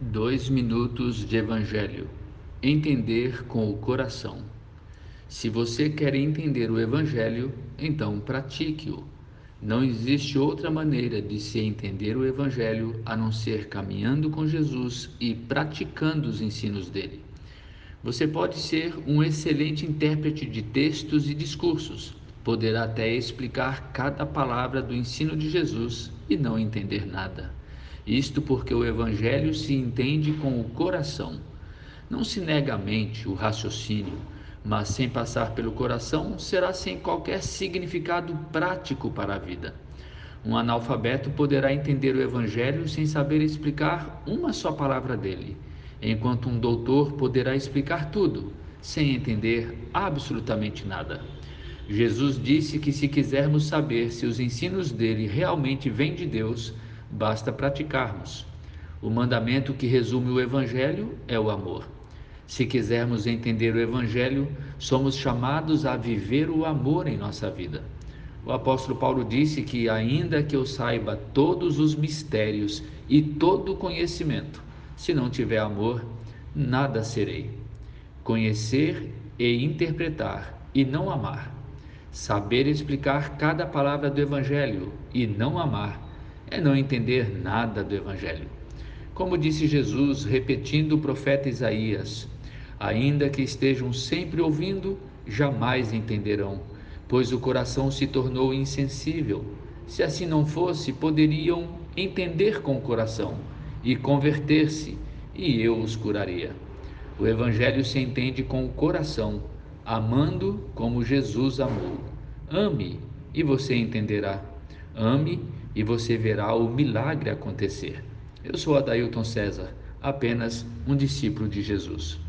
Dois minutos de Evangelho. Entender com o coração. Se você quer entender o Evangelho, então pratique-o. Não existe outra maneira de se entender o Evangelho a não ser caminhando com Jesus e praticando os ensinos dele. Você pode ser um excelente intérprete de textos e discursos, poderá até explicar cada palavra do ensino de Jesus e não entender nada. Isto porque o Evangelho se entende com o coração. Não se nega a mente, o raciocínio, mas sem passar pelo coração será sem qualquer significado prático para a vida. Um analfabeto poderá entender o Evangelho sem saber explicar uma só palavra dele, enquanto um doutor poderá explicar tudo, sem entender absolutamente nada. Jesus disse que se quisermos saber se os ensinos dele realmente vêm de Deus, basta praticarmos. O mandamento que resume o Evangelho é o amor. Se quisermos entender o Evangelho, somos chamados a viver o amor em nossa vida. O apóstolo Paulo disse que, ainda que eu saiba todos os mistérios e todo o conhecimento, se não tiver amor, nada serei. Conhecer e interpretar e não amar. Saber explicar cada palavra do Evangelho e não amar é não entender nada do Evangelho. Como disse Jesus, repetindo o profeta Isaías: Ainda que estejam sempre ouvindo, jamais entenderão, pois o coração se tornou insensível. Se assim não fosse, poderiam entender com o coração e converter-se, e eu os curaria. O Evangelho se entende com o coração, amando como Jesus amou. Ame e você entenderá. Ame e você verá o milagre acontecer. Eu sou Adailton César, apenas um discípulo de Jesus.